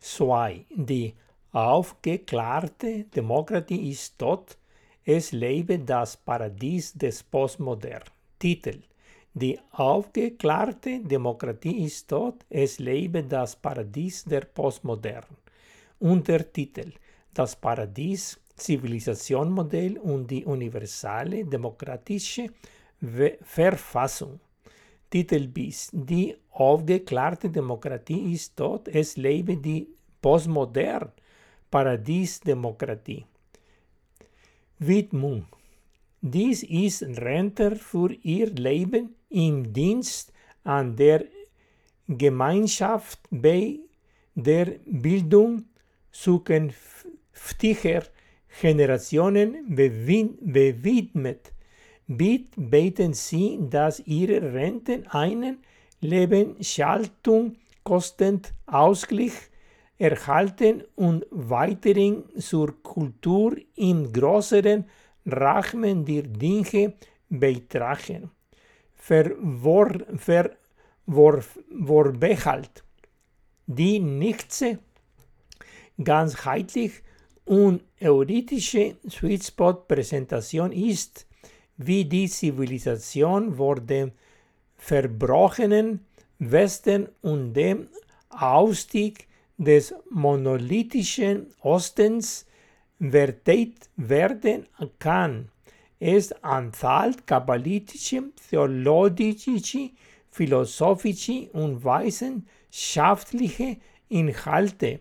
2. Die aufgeklärte Demokratie ist tot. Es lebe das Paradies des Postmodern. Titel Die aufgeklärte Demokratie ist tot. Es lebe das Paradies der Postmodern. Untertitel Das Paradies, Zivilisationmodell und die universale demokratische Verfassung. Titel bis Die aufgeklärte Demokratie ist tot. Es lebe die Postmodern Paradiesdemokratie. Widmung. Dies ist Rente für ihr Leben im Dienst an der Gemeinschaft bei der Bildung zukünftiger Generationen bewidmet. Beten Sie, dass Ihre Renten einen Lebenshaltungskostenausgleich erhalten und weiterhin zur Kultur im größeren Rahmen der Dinge beitragen. Vorbehalt. Die nächste ganzheitlich und eurytische Sweet Spot Präsentation ist, wie die Zivilisation vor dem verbrochenen Westen und dem Ausstieg des monolithischen Ostens verteilt werden kann. Es enthält kabbalistische, theologische, philosophische und wissenschaftliche Inhalte,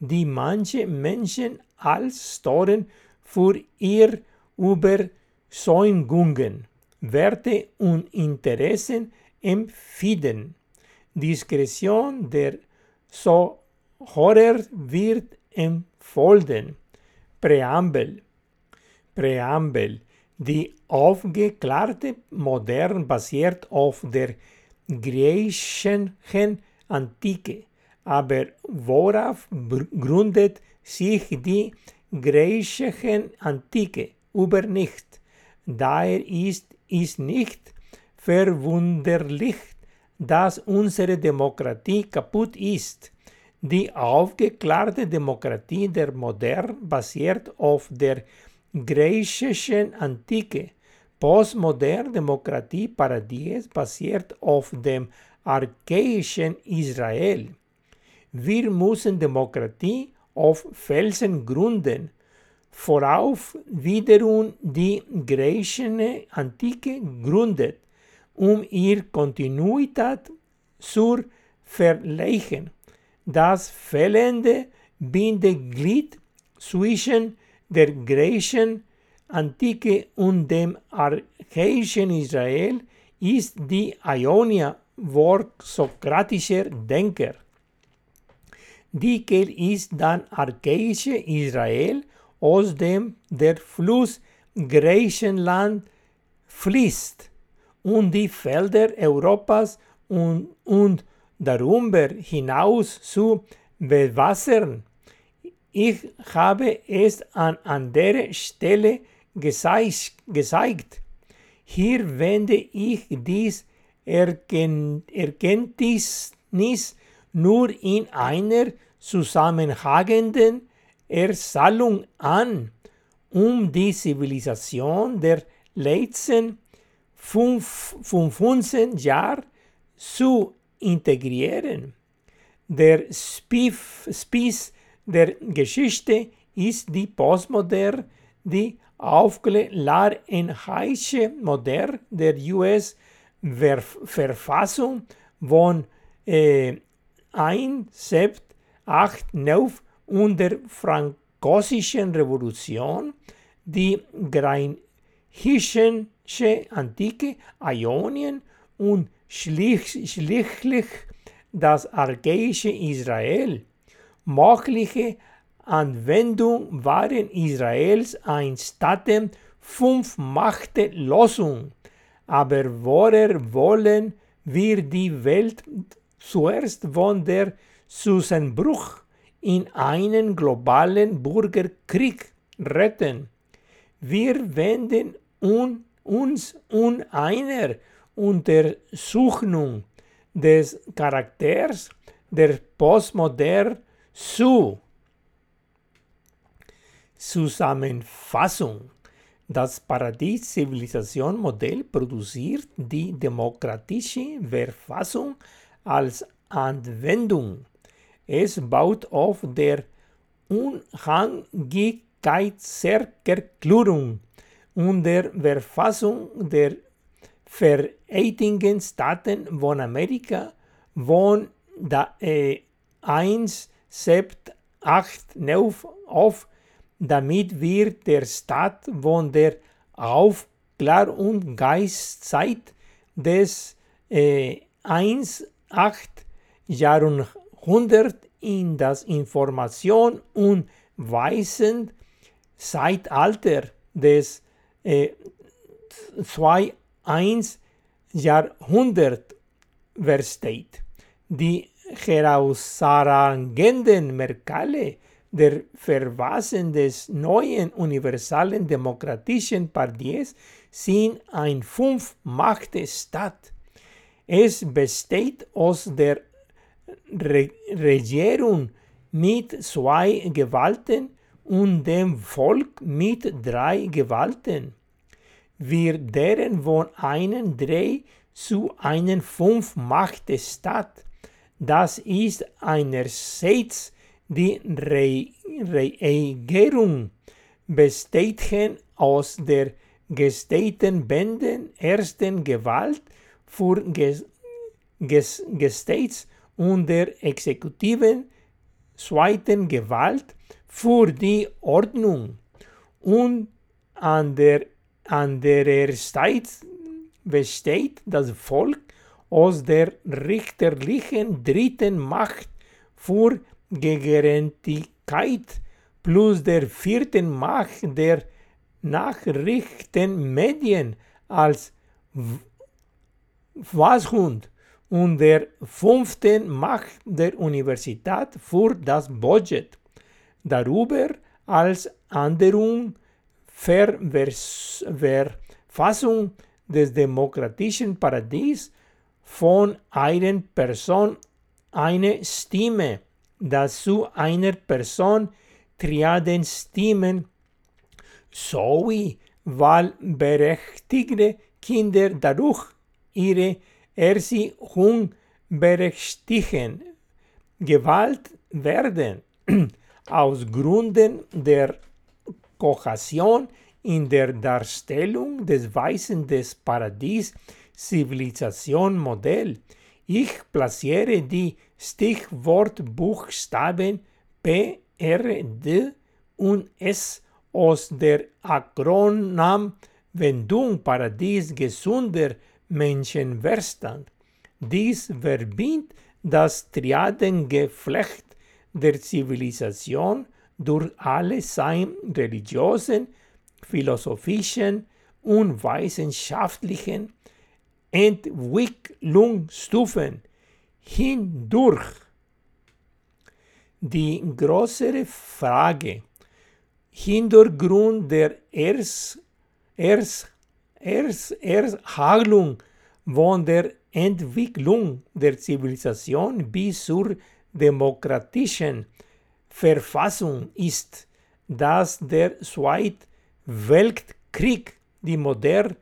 die manche Menschen als Storen für ihr Überzeugungen, Werte und Interessen empfinden. Diskretion der so Horror wird empfohlen. Präambel. Präambel. Die aufgeklärte Modern basiert auf der griechischen Antike. Aber worauf gründet sich die griechische Antike? Über nicht. Daher ist es nicht verwunderlich, dass unsere Demokratie kaputt ist. Die aufgeklärte Demokratie der Modern basiert auf der griechischen Antike. Postmoderne Demokratie Paradies basiert auf dem archaischen Israel. Wir müssen Demokratie auf Felsen gründen, worauf wiederum die griechische Antike gründet, um ihr Kontinuität zu verleihen das fehlende Bindeglied zwischen der griechischen Antike und dem archaischen Israel ist die Ionia Wort sokratischer Denker. Die Quelle ist dann archaische Israel, aus dem der Fluss Griechenland fließt und die Felder Europas und, und darüber hinaus zu bewassern. Ich habe es an anderer Stelle gezeigt. Hier wende ich dies Erkenntnis nur in einer zusammenhängenden Erzählung an, um die Zivilisation der letzten 15 Jahre zu integrieren. Der Spieß der Geschichte ist die Postmoderne, die aufklärungsreiche Moderne der US-Verfassung von äh, 1789 und der französischen Revolution, die griechische Antike, Ionien und schließlich das archaische Israel. Mögliche Anwendung waren Israels ein Staten fünf Machtlosung. Aber woher wollen wir die Welt zuerst von der Zusammenbruch in einen globalen Bürgerkrieg retten? Wir wenden uns un einer Untersuchung des Charakters der Postmodern zu. Zusammenfassung. Das Paradies-Zivilisation-Modell produziert die demokratische Verfassung als Anwendung. Es baut auf der Unabhängigkeitserklärung und der Verfassung der Vereinigten Staaten von Amerika von da, äh, 1 Sept 8 auf, damit wir der Staat von der Aufklärungszeit des äh, 1 8 Jahrhundert in das Information- und Weißenzeitalter des äh, 2-1 Jahrhundert versteht. Die herausragenden Merkmale der Verfassung des neuen universalen demokratischen Paradies sind ein Fünf-Macht-Staat. Es besteht aus der Re Regierung mit zwei Gewalten und dem Volk mit drei Gewalten. Wir deren von einem drei zu einem fünf Machtstaat. Das ist einerseits die Re Regierung, besteht aus der gestehten Bänden ersten Gewalt für Ges Gestates und der exekutiven zweiten Gewalt für die Ordnung und an der andererseits besteht das Volk aus der richterlichen dritten Macht für Gerechtigkeit plus der vierten Macht der Nachrichtenmedien als Washund und der fünften Macht der Universität für das Budget. Darüber als Änderung Verfassung des demokratischen Paradies von einer Person eine Stimme, dazu einer Person Triadenstimmen sowie wahlberechtigte Kinder dadurch ihre Erziehung berechtigen. Gewalt werden aus Gründen der Kohäsion in der Darstellung des Weisen des Paradies Zivilisation Modell. Ich platziere die Stichwortbuchstaben P, R, D und S aus der Akronamwendung Paradies gesunder Menschenverstand. Dies verbindet das Triadengeflecht der Zivilisation durch alle seine religiösen, philosophischen und wissenschaftlichen Entwicklungsstufen hindurch. Die größere Frage, Hintergrund der Erst, Erst, Erst, Ersthandlung von der Entwicklung der Zivilisation bis zur demokratischen Verfassung ist, dass der Zweite Weltkrieg die moderne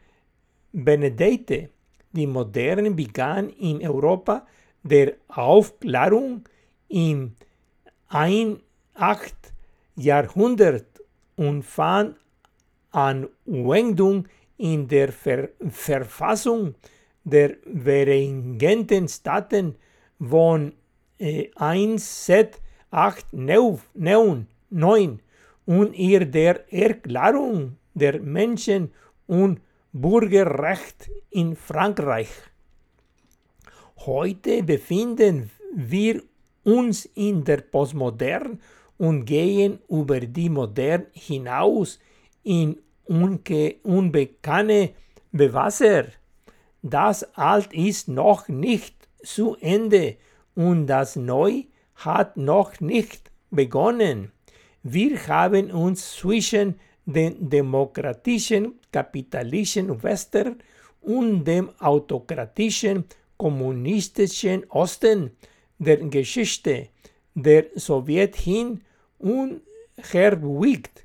benedete. Die Moderne begann in Europa der Aufklärung im 1. Jahrhundert und fand Anwendung in der Ver Verfassung der Vereinigten Staaten von äh, 1 Set 8 9 und ihr der Erklärung der Menschen- und Bürgerrecht in Frankreich. Heute befinden wir uns in der Postmodern und gehen über die Modern hinaus in unbekannte Bewasser. Das Alt ist noch nicht zu Ende und das Neu hat noch nicht begonnen. Wir haben uns zwischen den demokratischen kapitalistischen Westen und dem autokratischen kommunistischen Osten der Geschichte der Sowjet hin und her wiegt.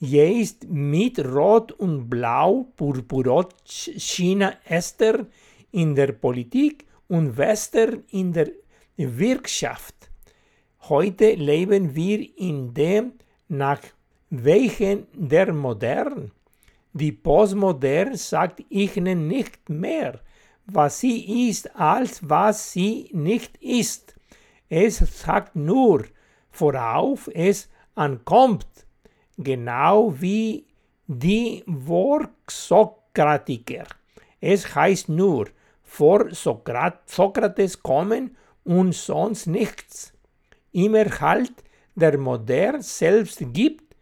Jetzt mit Rot und Blau purpurot China Esther in der Politik und Western in der Wirtschaft. Heute leben wir in dem, nach welchen der Modern. Die Postmodern sagt ihnen nicht mehr, was sie ist, als was sie nicht ist. Es sagt nur, worauf es ankommt, genau wie die Worksokratiker. Es heißt nur, vor Sokrates kommen und sonst nichts. Im Erhalt der Modern selbst gibt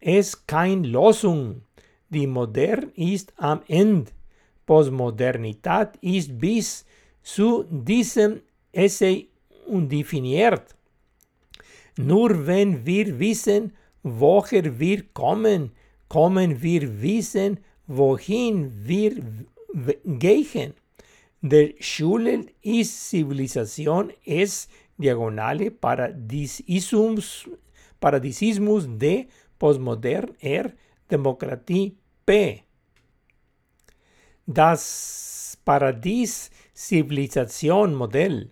es keine Losung. Die Modern ist am Ende. Postmodernität ist bis zu diesem Essay undefiniert. Nur wenn wir wissen, woher wir kommen, kommen wir wissen, wohin wir gehen. Der Schule ist Zivilisation es diagonale Paradisismus, Paradisismus de Postmodern er Demokratie P. Das Paradies-Zivilisation-Modell.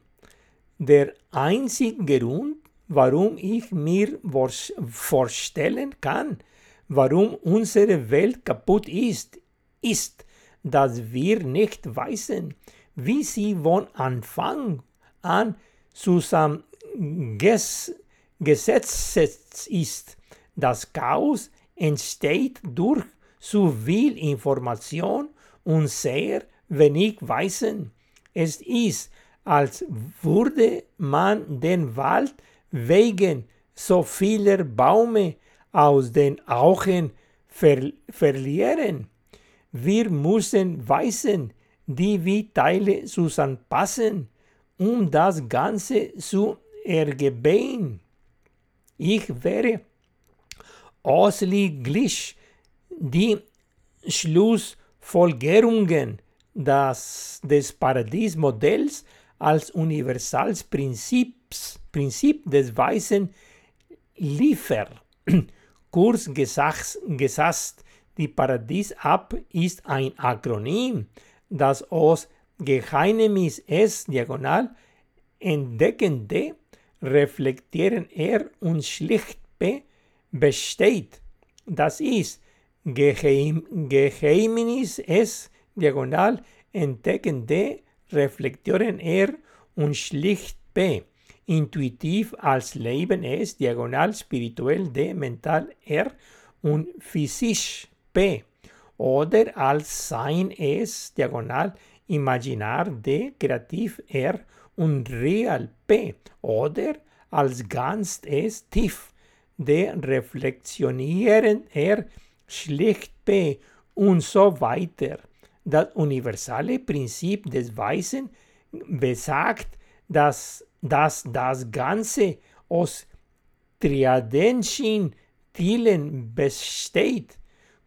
Der einzige Grund, warum ich mir vorstellen kann, warum unsere Welt kaputt ist, ist, dass wir nicht wissen, wie sie von Anfang an zusammengesetzt ist. Das Chaos entsteht durch zu viel Information und sehr wenig Wissen. Es ist, als würde man den Wald wegen so vieler Bäume aus den Augen ver verlieren. Wir müssen wissen, die wie Teile zusammenpassen, um das Ganze zu ergeben. Ich wäre ausschließlich die Schlussfolgerungen des, des Paradiesmodells als Universalprinzip Prinzip des Weißen liefer. Kurz gesagt, die Paradies-App ist ein Akronym, das aus Geheimnis S diagonal entdeckende reflektieren R und schlicht P besteht. Das ist Geheim, Geheimnis S diagonal entdeckende reflektieren R und schlicht P. Intuitiv als Leben S diagonal spirituell D mental R und physisch P oder als Sein S diagonal Imaginar D kreativ R und real P oder als ganz S tief D reflexionieren R schlicht P und so weiter. Das universale Prinzip des Weisen besagt, dass, dass das Ganze aus triadenschen Tilen besteht.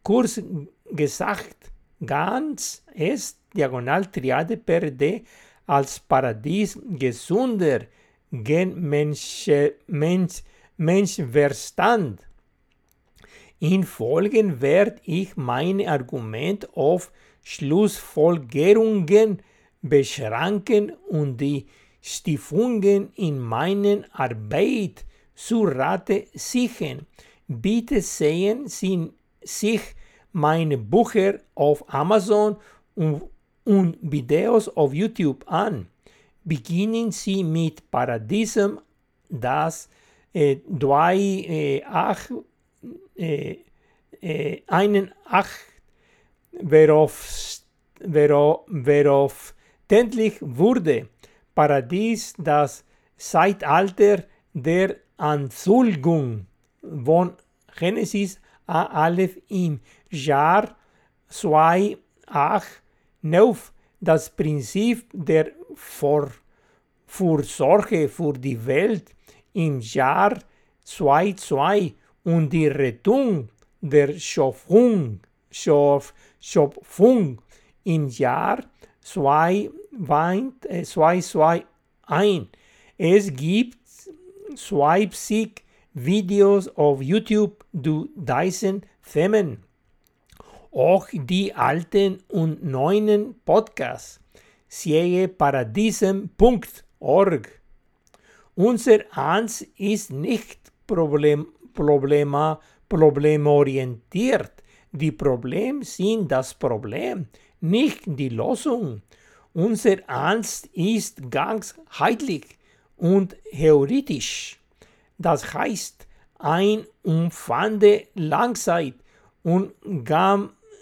Kurz gesagt, ganz ist diagonal Triade per D als Paradies gesunder gen Mensch, Mensch, Menschverstand. In Folgen werde ich mein Argument auf Schlussfolgerungen beschränken und die Stiftungen in meiner Arbeit zu Rate sichern. Bitte sehen Sie sich meine Bücher auf Amazon und, und Videos auf YouTube an. Beginnen Sie mit Paradiesem, das äh, zwei, äh, acht, äh, äh, einen acht, worauf, worauf, worauf tändlich wurde. Paradies, das Zeitalter der Anzulgung von Genesis A Aleph im Jahr 289 das Prinzip der Vor Vorsorge für die Welt im Jahr 22 und die Rettung der Schöpfung, Schöpfung im Jahr 221. Es gibt swipe sich Videos auf YouTube zu diesen Themen. Auch die alten und neuen Podcasts siehe paradiesem.org. Unser Ans ist nicht problem, problema, problemorientiert. Die Probleme sind das Problem, nicht die Lösung. Unser Ernst ist ganz heidlich und theoretisch. Das heißt, ein umfangende Langzeit und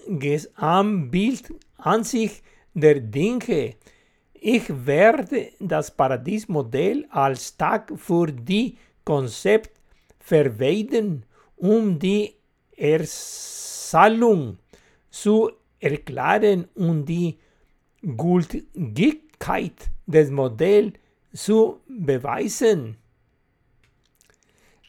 Gesamtbild an sich der Dinge. Ich werde das Paradiesmodell als Tag für die Konzept verwenden, um die Erzahlung zu erklären und die Gültigkeit des Modells zu beweisen.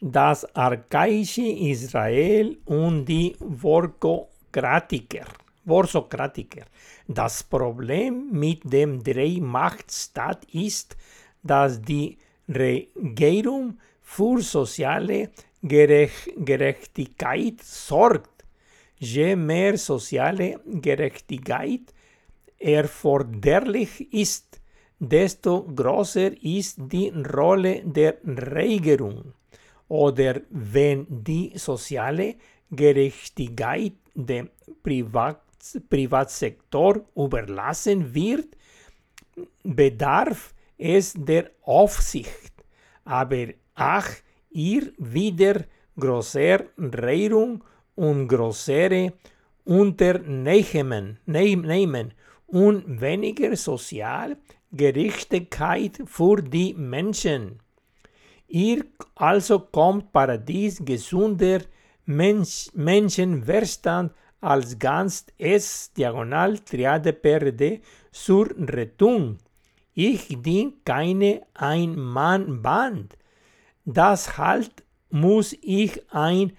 Das archaische Israel und die Vorokratiker. Vorsokratiker. Das Problem mit dem Drei-Macht-Staat ist, dass die Regierung für soziale Gerech Gerechtigkeit sorgt. Je mehr soziale Gerechtigkeit erforderlich ist, desto größer ist die Rolle der Regierung. Oder wenn die soziale Gerechtigkeit dem Privat Privatsektor überlassen wird, bedarf es der Aufsicht. Aber ach, ihr wieder größer Rehrung und größere Unternehmen nehmen und weniger Sozialgerechtigkeit für die Menschen. Ihr also kommt Paradies gesunder Mensch, Menschenverstand als ganz S diagonal Triade PRD sur Retung. Ich dien keine Ein-Mann-Band. Das halt muss ich ein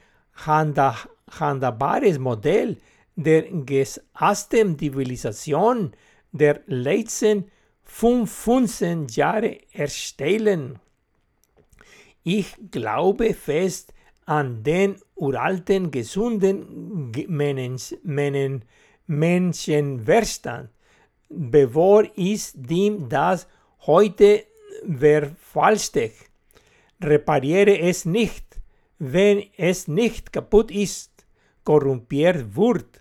handhabares Modell der gesamten Zivilisation der letzten 15 Jahre erstellen. Ich glaube fest an den uralten, gesunden Menschenverstand. Bevor ist dem das heute verfalscht. Repariere es nicht, wenn es nicht kaputt ist, korrumpiert wird.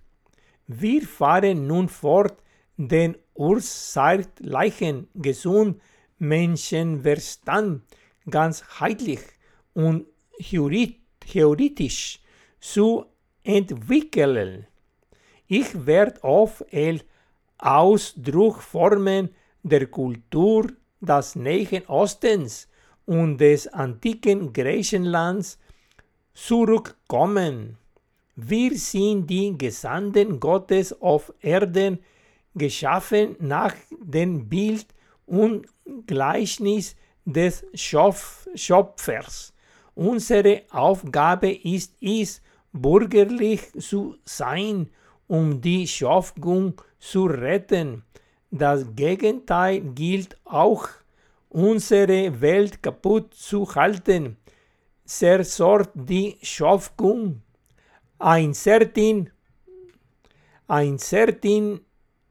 Wir fahren nun fort, den urzeitlichen gesund Menschenverstand ganz heidlich und theoretisch zu entwickeln. Ich werde auf el Ausdruckformen der Kultur des Nahen Ostens und des antiken Griechenlands zurückkommen. Wir sind die Gesandten Gottes auf Erden, geschaffen nach dem Bild und Gleichnis des Schöpfers. Unsere Aufgabe ist es, bürgerlich zu sein, um die Schöpfung zu retten. Das Gegenteil gilt auch, unsere Welt kaputt zu halten. Zersorgt die Schöpfung. Ein certain, ein certain,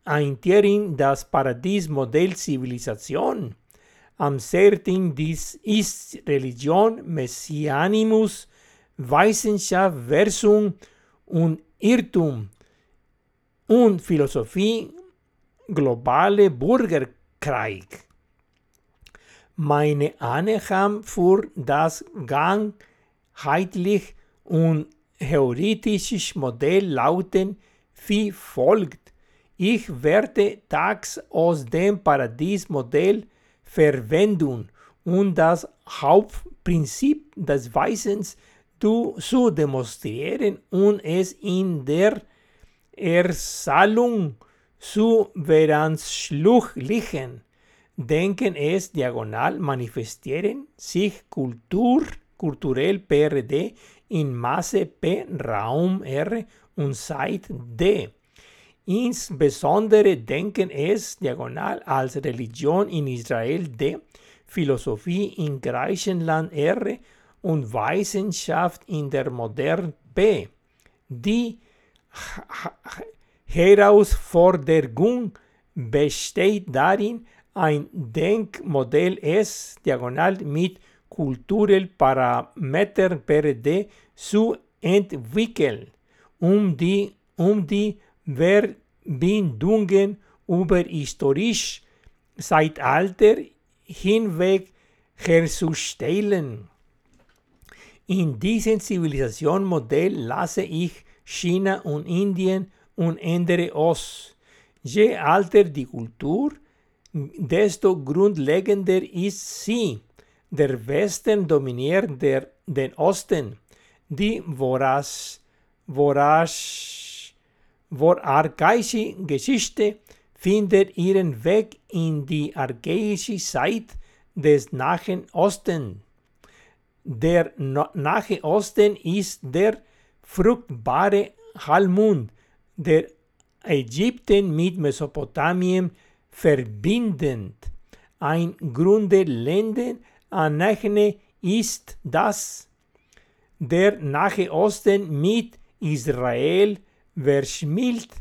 ein Tiering das Paradiesmodell Zivilisation am certain dies ist Religion, Messianimus, Wissenschaft, Versum und Irrtum und Philosophie, globale Bürgerkrieg. Meine Anhang für das ganzheitlich und theoretische Modell lauten wie folgt. Ich werde tags aus dem Paradiesmodell Verwendung und das Hauptprinzip des Weisens zu, zu demonstrieren und es in der Erzahlung zu veranschlulichen. Denken es diagonal manifestieren sich Kultur, kulturell PRD in Masse P, Raum R und Zeit D. Insbesondere denken es diagonal als Religion in Israel D Philosophie in Griechenland R und Wissenschaft in der Moderne P. Die Herausforderung besteht darin, ein Denkmodell S diagonal mit kulturellen Parametern per D zu entwickeln, um die, um die Verbindungen über historisch Zeitalter hinweg herzustellen. In diesem Zivilisationsmodell lasse ich China und Indien und ändere aus. Je alter die Kultur, desto grundlegender ist sie. Der Westen dominiert der, den Osten. Die vorasch, vorasch, vorarchaische Geschichte findet ihren Weg in die archaische Zeit des Nahen Osten. Der Nahe Osten ist der fruchtbare Halbmond, der Ägypten mit Mesopotamien verbindend. Ein grundlegender Anachne ist, dass der Nahe Osten mit Israel verschmilzt,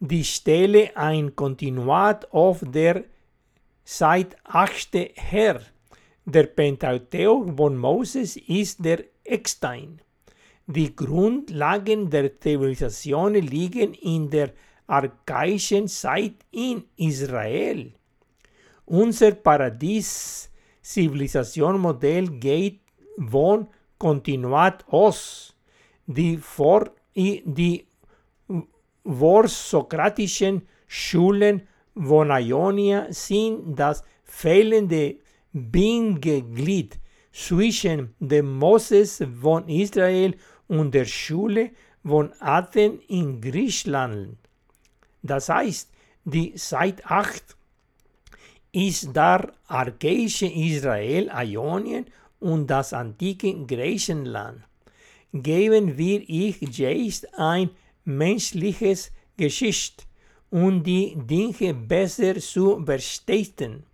die Stelle ein Kontinuat auf der seit 8. her. Der Pentateuch von Moses ist der Eckstein. Die Grundlagen der Zivilisation liegen in der archaischen Zeit in Israel. Unser Paradies-Zivilisationsmodell geht von Kontinuat aus. Die, vor, die vorsokratischen Schulen von Ionia sind das fehlende Bindeglied zwischen dem Moses von Israel und der Schule von Athen in Griechenland. Das heißt, die Seit 8 ist das archaische Israel, Ionien und das antike Griechenland. Geben wir ich jetzt ein menschliches Geschicht, um die Dinge besser zu verstehen.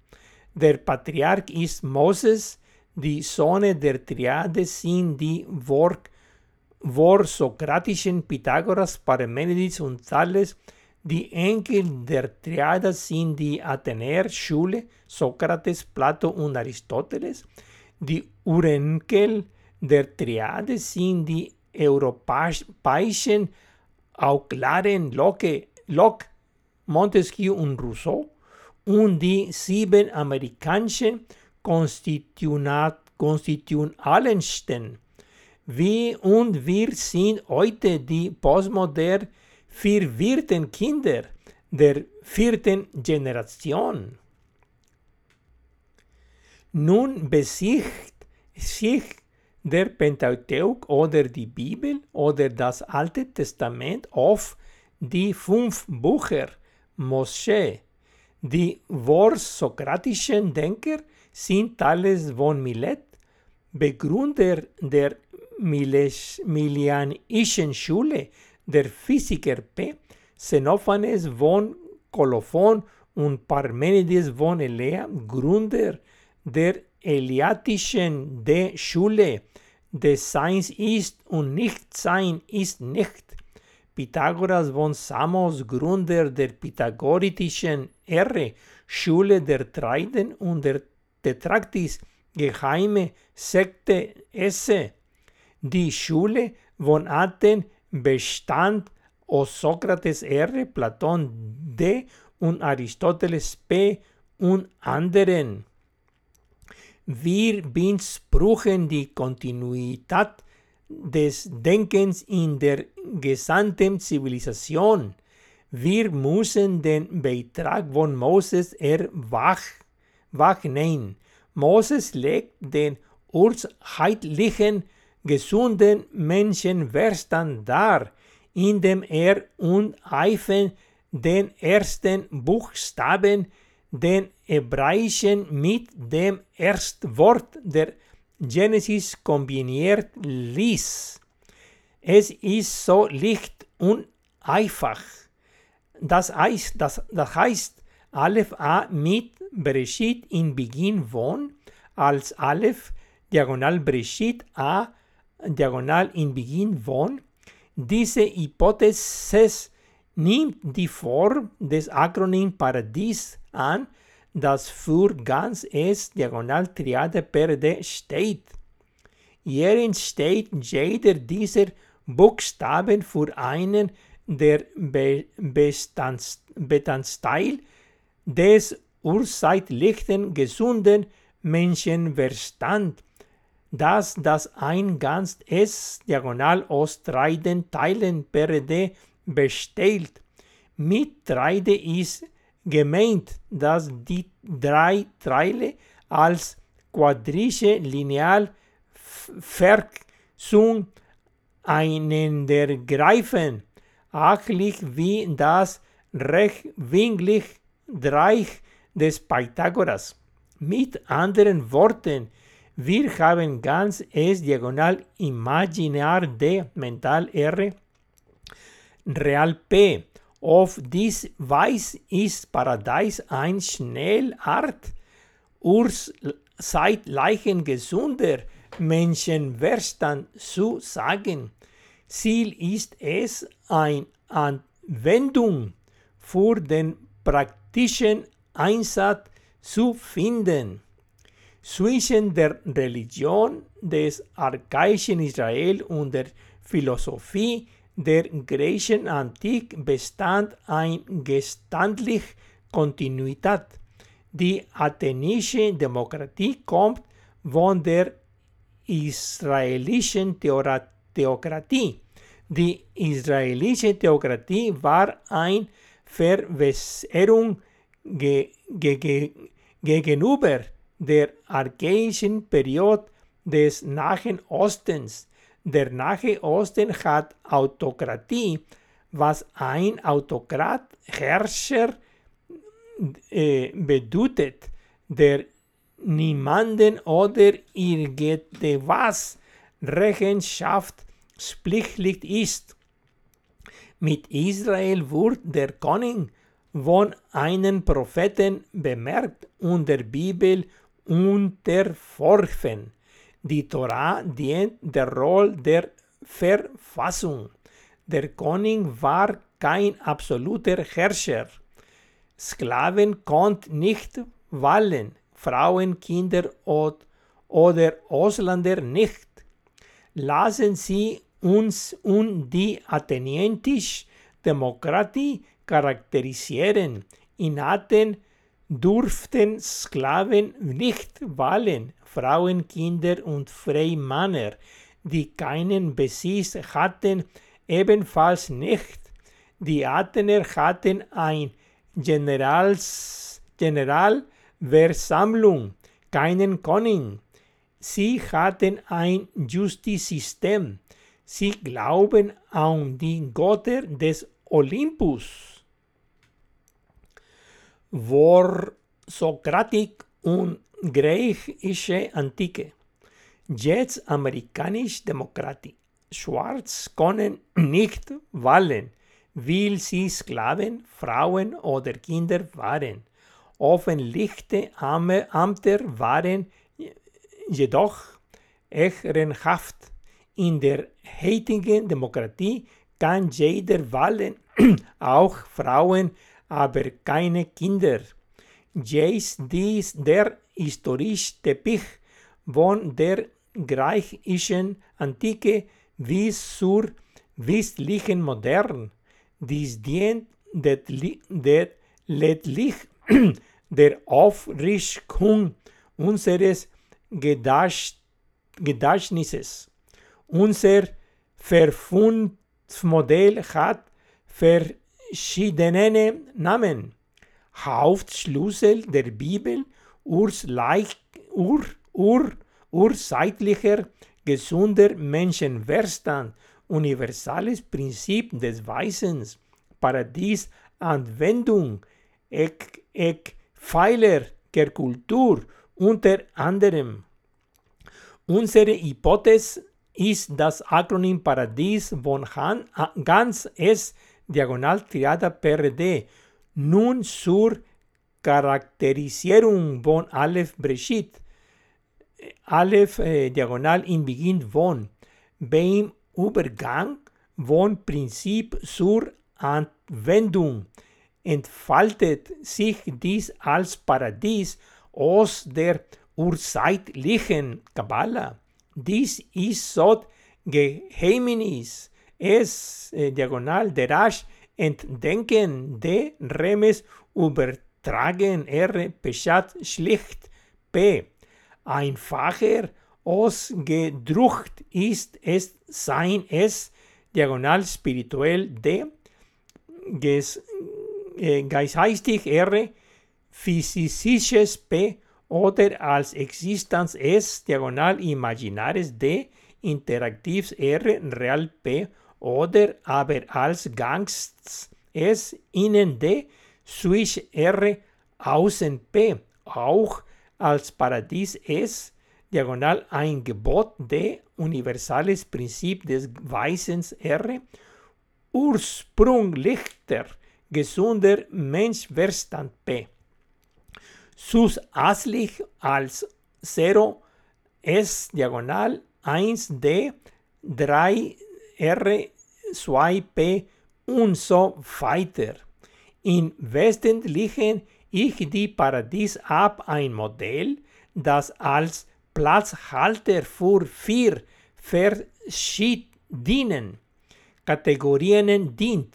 Der Patriarch ist Moses, die Söhne der Triade sind die Work vor sokratischen Pythagoras, Parmenides und Thales. Die Enkel der Triade sind die Athenäer-Schule, Sokrates, Plato und Aristoteles. Die Urenkel der Triade sind die europäischen Auklaren Locke, Locke, Montesquieu und Rousseau und die sieben amerikanischen Konstitutionalensten wie und wir sind heute die postmodern verwirrten Kinder der vierten Generation. Nun besicht sich der Pentateuch oder die Bibel oder das Alte Testament auf die fünf Bücher Mosche. Die vorsokratischen Denker sind Thales von Milet, Begründer der Milianischen Schule der Physiker P. Xenophanes von Kolophon und Parmenides von Elea, Gründer der Eliatischen D. Schule des Seins ist und Nichtsein ist nicht. Pythagoras von Samos, Gründer der pythagoritischen R. Schule der Treiden und der Tetraktis, geheime Sekte Esse. Die Schule von Athen bestand aus Sokrates R., Platon D. und Aristoteles P. und anderen. Wir beanspruchen die Kontinuität des Denkens in der gesamten Zivilisation. Wir müssen den Beitrag von Moses erwach, wachnehmen. Moses legt den urheitlichen gesunden Menschenverstand dar, indem er uneifern den ersten Buchstaben, den hebräischen, mit dem Erstwort der Genesis kombiniert ließ. Es ist so licht und einfach. Das heißt, das, das heißt Aleph A mit Bereshit in Beginn von als Aleph Diagonal Bereshit A Diagonal in Beginn von. Diese Hypothesis nimmt die Form des Akronym Paradies an, das für ganz S Diagonal Triade per D steht. Hierin steht jeder dieser Buchstaben für einen der Be Bestands Bestandteil des urzeitlichen gesunden Menschenverstand, dass das ein ganz S diagonal aus drei Teilen per D besteht. Mit 3D ist gemeint, dass die drei Teile als quadrische Lineal Verkung einander greifen, ähnlich wie das rechtwinklig Dreieck des Pythagoras. Mit anderen Worten, wir haben ganz S diagonal imaginar D mental R real P. Auf dies Weise ist Paradies ein Schnellart, urzeitlichen gesunder Menschenverstand zu sagen. Ziel ist es, eine Anwendung für den praktischen Einsatz zu finden. Zwischen der Religion des archaischen Israel und der Philosophie der griechischen Antik bestand eine gestandliche Kontinuität. Die athenische Demokratie kommt von der israelischen Theokratie. Die israelische Theokratie war eine Verwässerung ge ge gegenüber der archaischen Periode des Nahen Ostens. Der Nahe Osten hat Autokratie, was ein Autokrat, Herrscher äh, bedeutet, der niemanden oder irgendetwas Rechenschaftspflichtig ist. Mit Israel wurde der König von einem Propheten bemerkt und der Bibel unterworfen. Die Torah dient der Rolle der Verfassung. Der König war kein absoluter Herrscher. Sklaven konnten nicht wählen, Frauen, Kinder oder Ausländer nicht. Lassen Sie uns und die athenientische Demokratie charakterisieren. In Athen durften Sklaven nicht wählen, Frauen, Kinder und Freimänner, die keinen Besitz hatten, ebenfalls nicht. Die Athener hatten ein Generals, Generalversammlung, keinen König. Sie hatten ein Justizsystem. Sie glauben an die Götter des Olympus. Vor Sokratik und griechische Antike. Jetzt amerikanische Demokratie. Schwarz können nicht wählen, weil sie Sklaven, Frauen oder Kinder waren. Öffentliche Ämter waren jedoch ehrenhaft. In der heutigen Demokratie kann jeder wählen, auch Frauen, aber keine Kinder. Jace dies der historische Teppich von der griechischen Antike bis zur westlichen Modern. Dies dient letztlich der Aufrichtung unseres Gedächtnisses. Unser Verfundsmodell hat verschiedene Namen. Hauptschlüssel der Bibel, urzeitlicher, ur, ur, urzeitlicher gesunder Menschenverstand, universales Prinzip des Weisens, Paradies, Anwendung, Eck, Eckpfeiler der Kultur, unter anderem. Unsere Hypothese ist das Akronym Paradies von Han, ganz S diagonal triada per D nun zur Charakterisierung von Aleph Breshit. Aleph äh, diagonal in Beginn von. Beim Übergang von Prinzip zur Anwendung entfaltet sich dies als Paradies aus der urzeitlichen Kabbala. Dies ist so Geheimnis. Es äh, diagonal der Rasch entdenken de Remes übertragen R Peshat schlicht P. Einfacher ausgedruckt ist es sein es diagonal spirituell D. Ges, äh, geistig R physisches P oder als Existenz S diagonal imaginares D interaktivs R real P oder aber als Gangsts S innen D Swish R außen P auch als Paradies S diagonal ein Gebot D universales Prinzip des Weisens R ursprünglicher gesunder Menschverstand P. Sus aslich als 0 S diagonal 1D 3R 2P und so weiter. Im Wesentlichen ich die Paradies ab ein Modell, das als Platzhalter für vier verschiedenen Kategorien dient,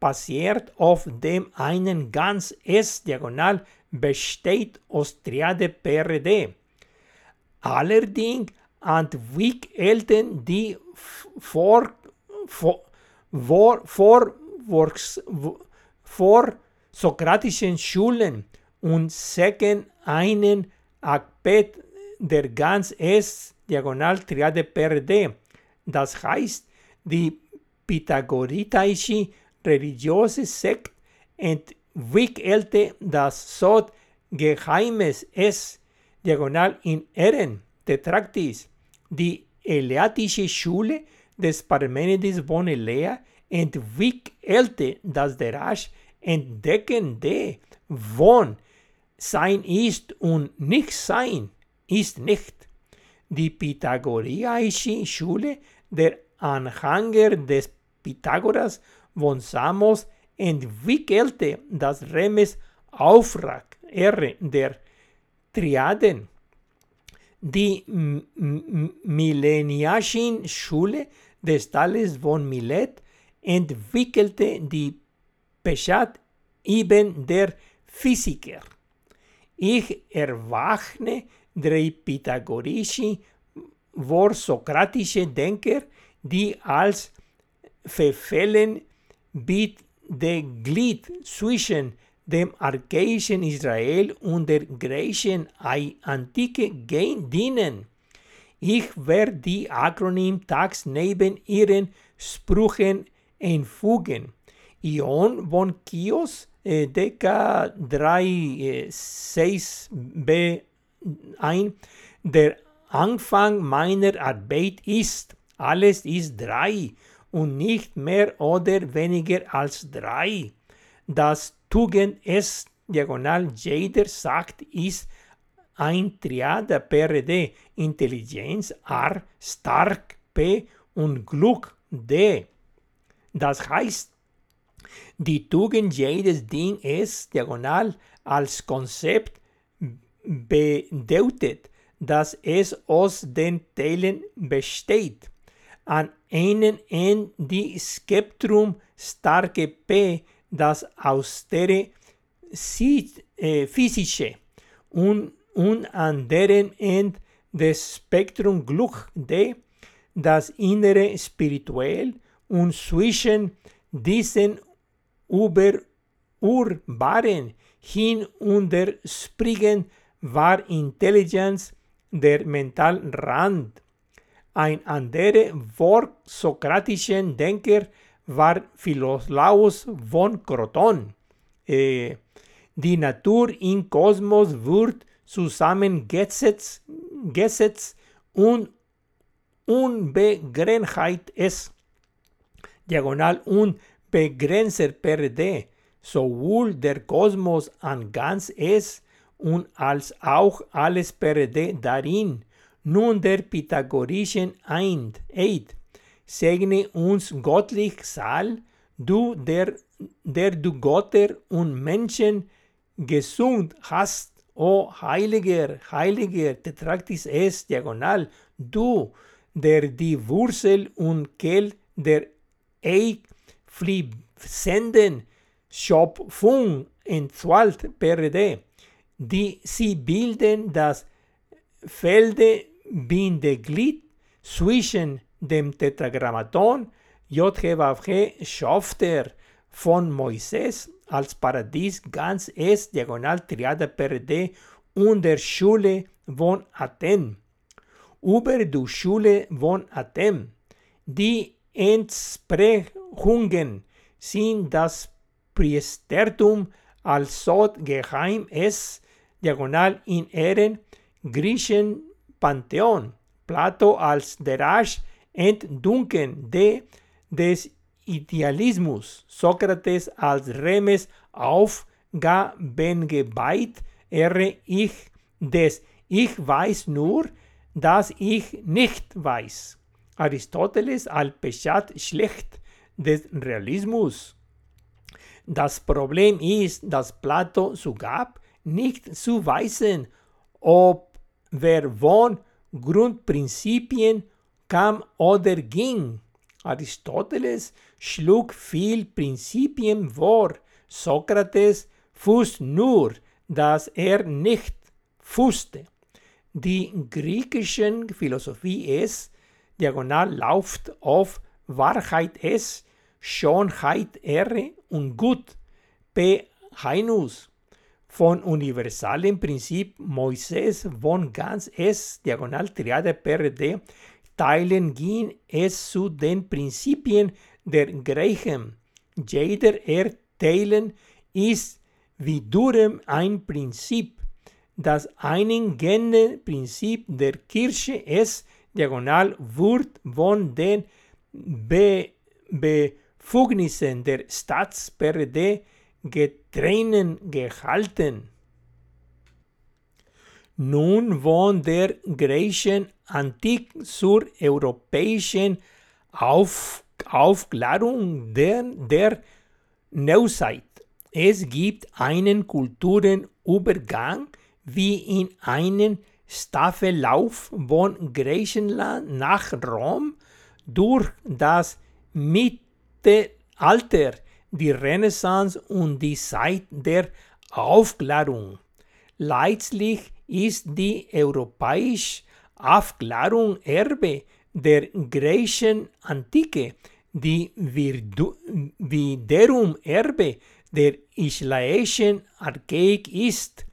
basiert auf dem einen ganz S-Diagonal besteht aus Triade PRD. Allerdings entwickelten die vor, vor, vor, vor, sokratischen Schulen und sägen einen Aspekt der ganz S diagonal Triade PRD. Das heißt, die pythagoritische religiöse Sekt entwickelte das so Geheimes S diagonal in Ehren Tetraktis. Die eleatische Schule des Parmenides von Elea entwickelte das Derasch entdeckende von Sein ist und Nicht-Sein ist nicht. Die pythagoreische Schule der Anhänger des Pythagoras von Samos entwickelte das Remes Auftrag R der Triaden. Die Millenniaschen Schule des Tales von Milet entwickelte die Peshat eben der Physiker. Ich erwachne drei pythagorische vorsokratische Denker, die als verfehlen bit de Glied zwischen dem archaischen Israel und der griechischen Antike dienen. Ich werde die Akronym-Tags neben ihren Sprüchen einfügen. Ion von Chios, äh, Deka 3, äh, 6b ein, der Anfang meiner Arbeit ist, alles ist drei und nicht mehr oder weniger als drei. Das Tugend S diagonal jeder sagt, ist ein Triade PRD, Intelligenz R, stark P und Glück D. Das heißt, die Tugend jedes Ding ist diagonal als Konzept bedeutet, dass es aus den Teilen besteht. An einem Ende die Spektrum starke P, das austere äh, physische und, und an deren Ende des Spektrum Glück D, das innere spirituell und zwischen diesen über urbaren hin und der Springen war Intelligenz der Mentalrand. Ein anderer vorsokratischen Denker war Philolaus von Croton. Äh, die Natur im Kosmos wird zusammengesetzt gesetzt und Unbegrenztheit ist. Diagonal unbegrenzter per D. sowohl der Kosmos an ganz es und als auch alles PRD darin, nun der pythagorischen Eid, segne uns göttlich Saal, du, der, der du Götter und Menschen gesund hast, o heiliger, heiliger, Tetractis es, diagonal, du, der die Wurzel und Kehl der Eik fließenden Schöpfung entwalt PRD, die sie bilden das Feldebindeglied zwischen dem Tetragrammaton JHWH Schofter von Moises als Paradies ganz S diagonal Triade PRD und der Schule von Athen. Über die Schule von Athen. Die Entsprechungen sind das Priestertum als Sod geheim ist, diagonal in Ehren, Griechen Pantheon, Plato als Derasch entdunken de, des Idealismus, Sokrates als Remes aufgabengebeit, erre ich des Ich weiß nur, dass ich nicht weiß. Aristoteles als Peshat schlecht des Realismus. Das Problem ist, dass Plato zugab, nicht zu weisen, ob wer von Grundprinzipien kam oder ging. Aristoteles schlug viel Prinzipien vor. Sokrates fußt nur, dass er nicht fußte. Die griechischen Philosophie ist, diagonal lauft auf Wahrheit ist, Schönheit, Ehre und Gut, P. Heinus, von universalem Prinzip Moises von ganz S, Diagonal Triade PRD, teilen ging es zu den Prinzipien der Griechen. Jeder Erteilen ist wiederum ein Prinzip. Das eingehende Prinzip der Kirche ist, diagonal wird von den Be Befugnissen der Staats-PRD getrennen gehalten. Nun von der griechischen Antik zur europäischen Auf Aufklärung der, der Neuzeit. Es gibt einen Kulturenübergang wie in einen Staffellauf von Griechenland nach Rom durch das Mittelalter, die Renaissance und die Zeit der Aufklärung. Letztlich ist die europäische Aufklärung Erbe der griechischen Antike, die wiederum Erbe der israelischen Archaik ist,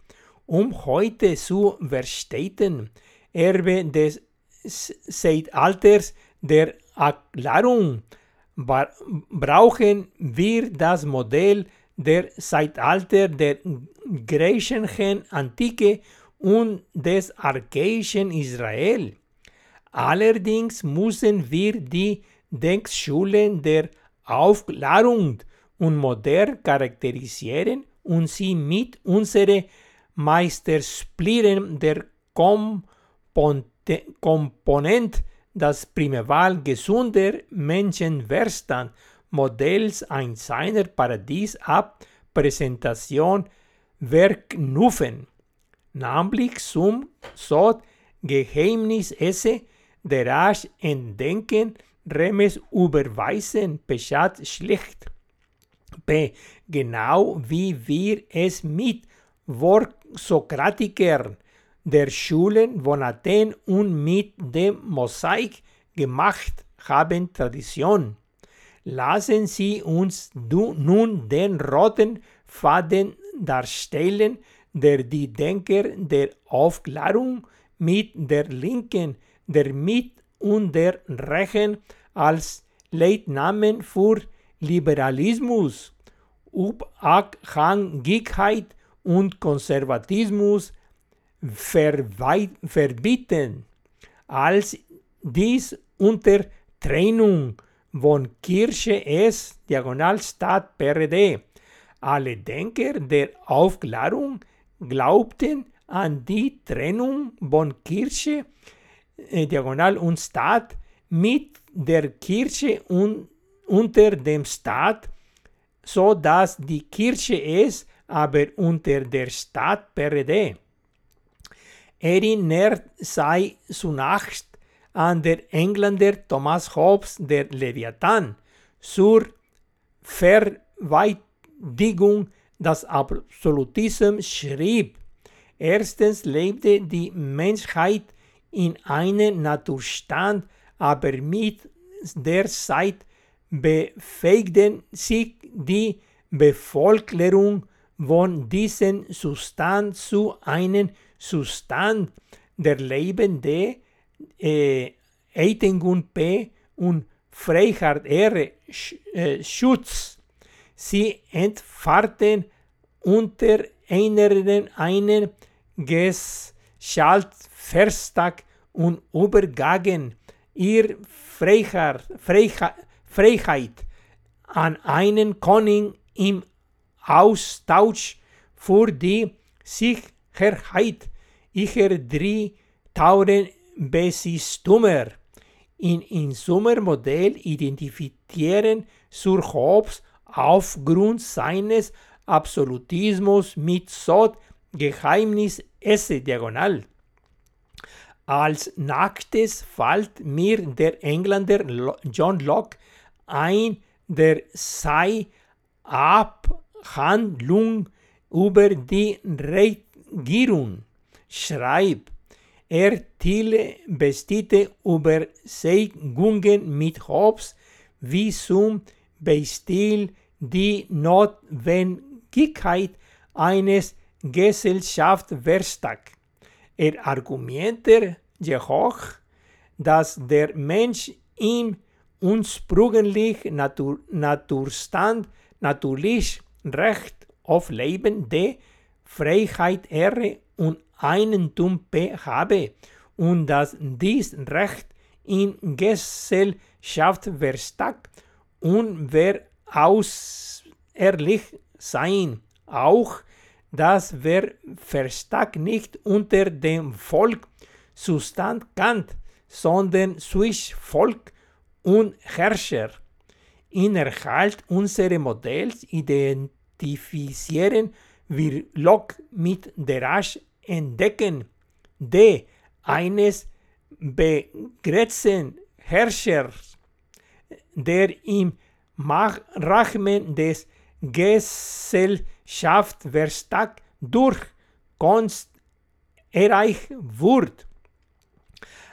um heute zu verstehen, Erbe des Zeitalters der Erklärung brauchen wir das Modell der Zeitalter der griechischen Antike und des archaischen Israel. Allerdings müssen wir die Denkschulen der Aufklärung und modern charakterisieren und sie mit unseren Meistersplieren der Komponent das Primeval gesunder Menschenverstand Modells ein seiner Paradies ab Präsentation verknuffen, namentlich zum Sod Geheimnis esse, der rasch entdenken, Remes überweisen, Bescheid schlecht. B. Genau wie wir es mit Worksokratikern der Schulen von Athen und mit dem Mosaik gemacht haben Tradition. Lassen Sie uns nun den roten Faden darstellen, der die Denker der Aufklärung mit der Linken, der Mit- und der Rechen als Leitnamen für Liberalismus, Unabhängigkeit und Konservatismus verbieten, als dies unter Trennung von Kirche S, Diagonalstaat PRD, Alle Denker der Aufklärung glaubten an die Trennung von Kirche, äh, Diagonal und Staat mit der Kirche und unter dem Staat, so dass die Kirche es aber unter der Staat perde. Erinnert sei zunächst an der Engländer Thomas Hobbes der Leviathan zur Verweidigung des Absolutismus schrieb. Erstens lebte die Menschheit in einem Naturstand, aber mit der Zeit befähigten sich die Bevölkerung von diesem Zustand zu einem Zustand der lebende äh, Eitengun P und Freiheit Ehre äh, Schutz. Sie entfahrten unter einen, einen Geschaltverstag und übergagen ihr Freiheit, Freiheit, Freiheit an einen König im Austausch für die Sicherheit ihrer drei Tauren Besitztümer. In unserem Modell identifizieren Sir Hobbes aufgrund seines Absolutismus mit Sod Geheimnis S diagonal. Als nacktes fällt mir der Engländer John Locke ein, der sei Abhandlung über die Regierung schreibt. Er Thiele bestimmte Überzeugungen mit Hobbes wie zum Beispiel die Notwendigkeit eines Gesellschaftsvertrags. Er argumentiert jedoch, dass der Mensch im ursprünglichen Natur Naturstand natürlich Recht auf Leben, de Freiheit, Ehre und Eigentum habe und dass dies Recht in Gesellschaft verstärkt und wer auserlich sein. Auch dass wer verstärkt nicht unter dem Volk Zustand kann, sondern zwischen Volk und Herrscher. Innerhalb unseres Modells identifizieren wir Locke mit der rasch entdecken, de eines begrenzten Herrschers, der im Rahmen des Gesellschaftsvertrags durch Kunst erreicht wurde.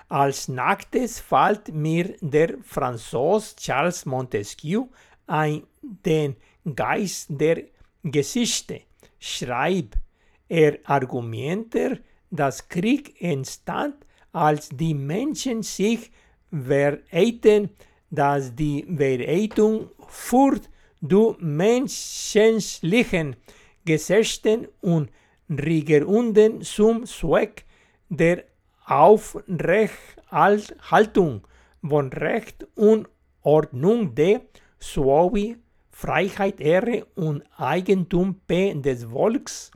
Als nacktes fällt mir der Franzose Charles Montesquieu ein, den Geist der Geschichte schreibt. Er argumentiert, dass Krieg entstand, als die Menschen sich verehrten, dass die Verehrung für die menschlichen Gesetzen und Regierungen zum Zweck der Aufrechterhaltung von Recht und Ordnung der sowie Freiheit, Ehre und Eigentum des Volks.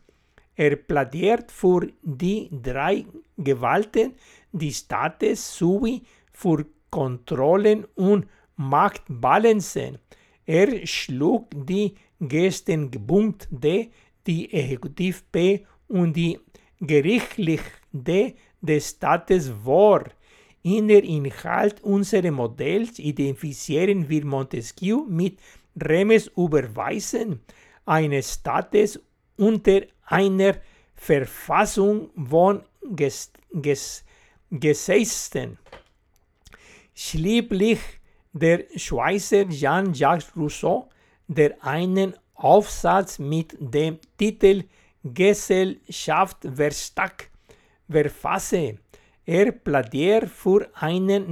Er plädiert für die drei Gewalten des Staates sowie für Kontrollen und Machtbalancen. Er schlug die Gestenpunkte, die Exekutiv P und die Gerichtliche des Staates vor. In der Inhalt unseres Modells identifizieren wir Montesquieu mit Remes Überweisen eines Staates unter einer Verfassung von Ges Ges Gesetzen. Schließlich der Schweizer Jean-Jacques Rousseau, der einen Aufsatz mit dem Titel Gesellschaftsvertrag verfasse. Er plädiert für einen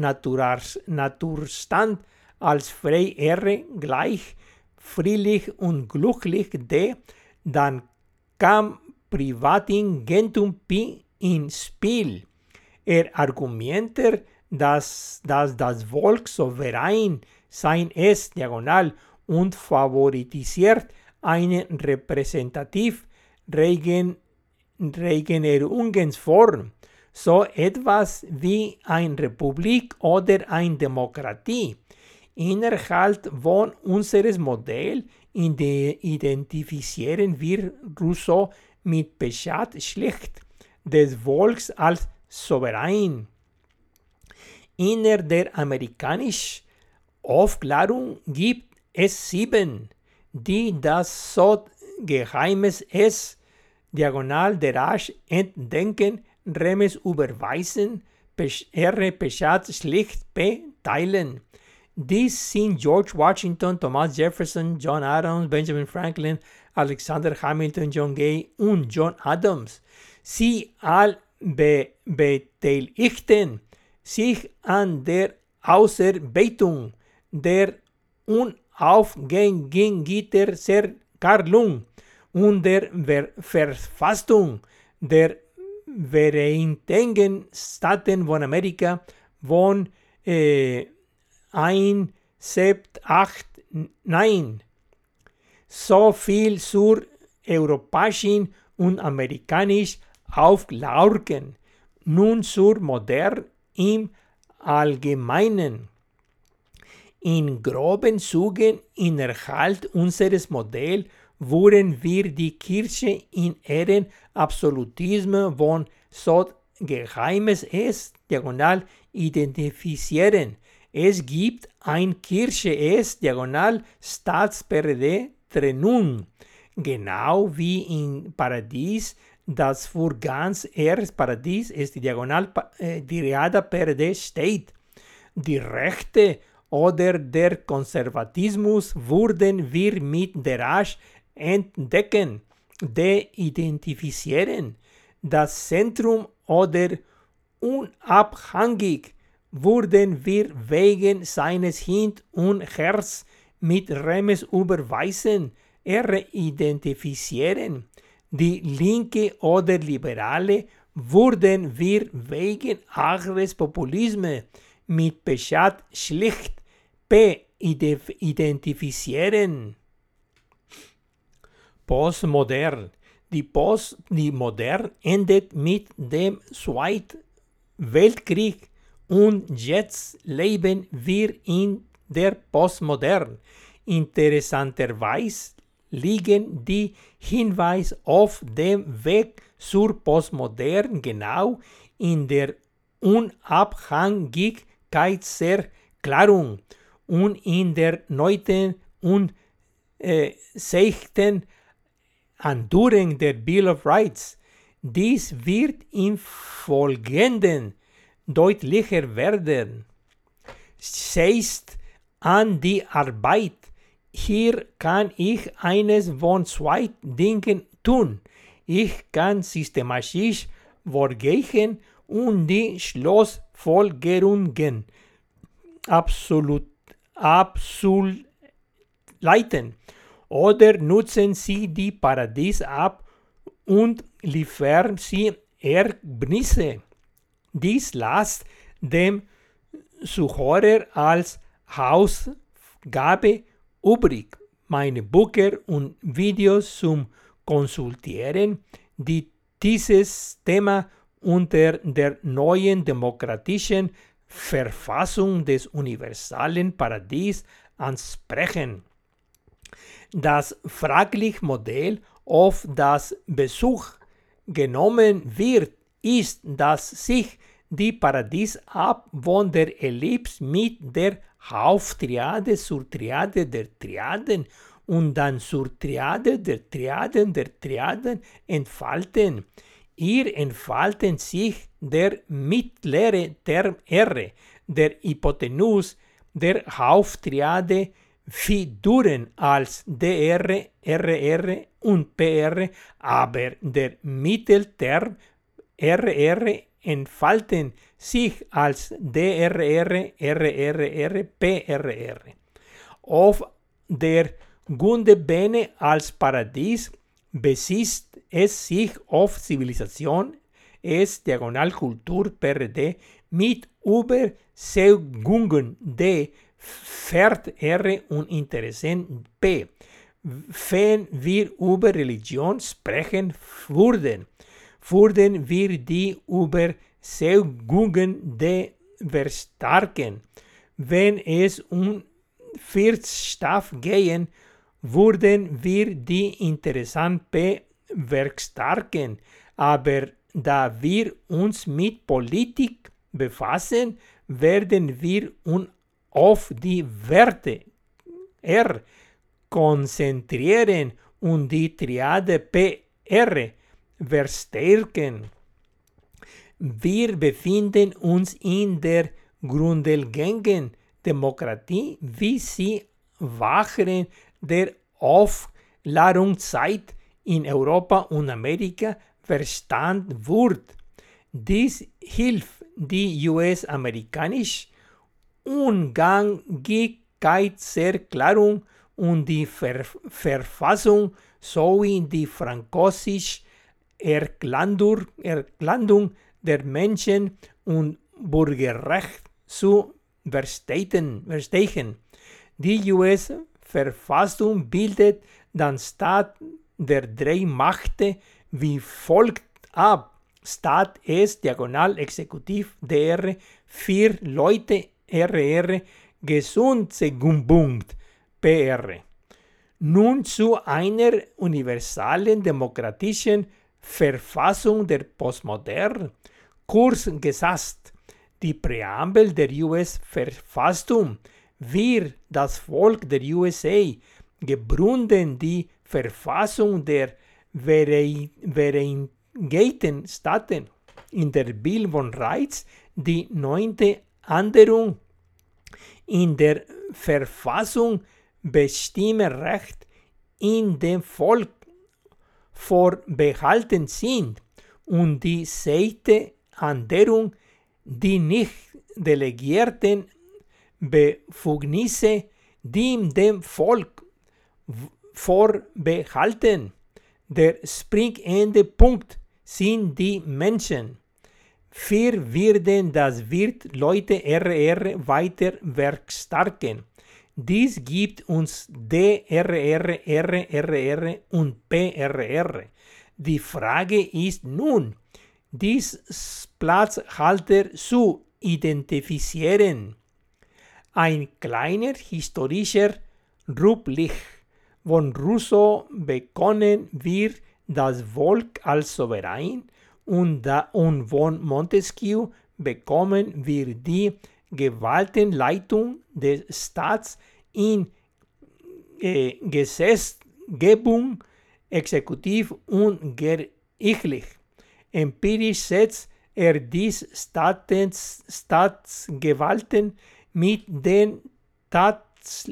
Naturstand als frei, Ehre, gleich, friedlich und glücklich, der dann kam Privatingentum Pi ins Spiel. Er argumentiert, dass, dass das Volk souverän sein ist, diagonal, und favorisiert eine repräsentativ Regen, Regenerierungsform, so etwas wie eine Republik oder eine Demokratie. Innerhalb von unseres Modell identifizieren wir Rousseau mit Bescheid schlicht des Volks als souverän. Inner der amerikanischen Aufklärung gibt es sieben, die das so Geheimes ist, diagonal der Rasch entdenken, Remes überweisen, R. Bescheid schlicht P. teilen. Dies sind George Washington, Thomas Jefferson, John Adams, Benjamin Franklin, Alexander Hamilton, John Gay und John Adams. Sie all be beteiligten sich an der Ausarbeitung der unaufgängigen Zerkarlung und der Verfassung der Vereinigten Staaten von Amerika von äh, 1, 7, 8, 9. So viel zur europäischen und amerikanischen Auflaurken. Nun zur Modern im Allgemeinen. In groben Zügen innerhalb unseres Modells würden wir die Kirche in ihren Absolutismus von so Geheimes ist, diagonal identifizieren. Es gibt ein Kirche ist, diagonal Staats-PRD Trennung. Genau wie im Paradies, das für ganz erst Paradies ist die Diagonal äh, Diada PRD steht. Die Rechte oder der Konservatismus wurden wir mit der Rasch entdecken, de-identifizieren. Das Zentrum oder unabhängig wurden wir wegen seines Hin und Herz mit Remes überweisen, identifizieren. Die Linke oder Liberale wurden wir wegen Agres Populismus mit Bescheid schlicht identifizieren. Postmodern. Die, Post, die Modern endet mit dem Zweiten Weltkrieg und jetzt leben wir in der Postmodern. Interessanterweise liegen die Hinweise auf dem Weg zur Postmodern genau in der Unabhängigkeitserklärung und in der neunten und äh, sechsten Andurung der Bill of Rights. Dies wird im Folgenden deutlicher werden. Seist an die Arbeit. Hier kann ich eines von zwei Dingen tun. Ich kann systematisch vorgehen und die Schlussfolgerungen absolut, absolut leiten. Oder nutzen Sie die Paradies ab und liefern Sie Ergebnisse. Dies lasst dem Zuhörer als Hausgabe übrig. Meine Bücher und Videos zum Konsultieren, die dieses Thema unter der neuen demokratischen Verfassung des universalen Paradies ansprechen. Das fragliche Modell, auf das Besuch genommen wird, ist, dass sich die Paradies ab von der Ellipse mit der Haupttriade zur Triade der Triaden und dann zur Triade der Triaden der Triaden entfalten. Hier entfalten sich der mittlere Term R, der Hypotenus der Haupttriade Figuren als DR, RR und PR, aber der Mittelterm RR entfalten sich als DRR, RRR, PRR. Auf der Gundebene als Paradies besitzt es sich auf Zivilisation, es Diagonalkultur PRD mit Überzeugungen D, Fährt R und Interessen P. wenn wir über Religion sprechen würden, würden wir die Überzeugungen de verstärken. Wenn es um Viertstoff gehen, würden wir die interessant bewerkstelligen. Aber da wir uns mit Politik befassen, werden wir uns auf die Werte R konzentrieren und die Triade PR verstärken. Wir befinden uns in der grundlegenden Demokratie, wie sie während der Aufklärungszeit in Europa und Amerika verstanden wird. Dies hilft die US-amerikanische Unabhängigkeitserklärung und die Ver Verfassung sowie die französische Erklandung, Erklandung der Menschen- und Bürgerrechte zu verstehen. Die US-Verfassung bildet dann Staat der drei Mächte wie folgt ab. Staat ist diagonal Exekutiv DR, vier Leute RR, Gesundheitspunkt PR. Nun zu einer universalen demokratischen Verfassung der Postmoderne. Kurs gesagt. Die Präambel der US-Verfassung wir, das Volk der USA, gebründen die Verfassung der Vereinigten Staaten in der Bill von Rights die neunte Änderung in der Verfassung Bestimmrecht in dem Volk vorbehalten sind und die zehnte Änderung die nicht delegierten Befugnisse, die dem Volk vorbehalten. Der springende Punkt sind die Menschen. Wir werden das wird Leute RR weiter werkstarken. Dies gibt uns DRR, RRR und PRR. Die Frage ist nun, dies Platzhalter zu identifizieren. Ein kleiner historischer Rückblick von Rousseau begonnen wir das Volk als Souverän und, da, und von Montesquieu bekommen wir die Gewaltenleitung des Staats in äh, Gesetzgebung, Exekutiv und gerichtlich. Empirisch setzt er dies Staats, Staatsgewalten mit den Tats,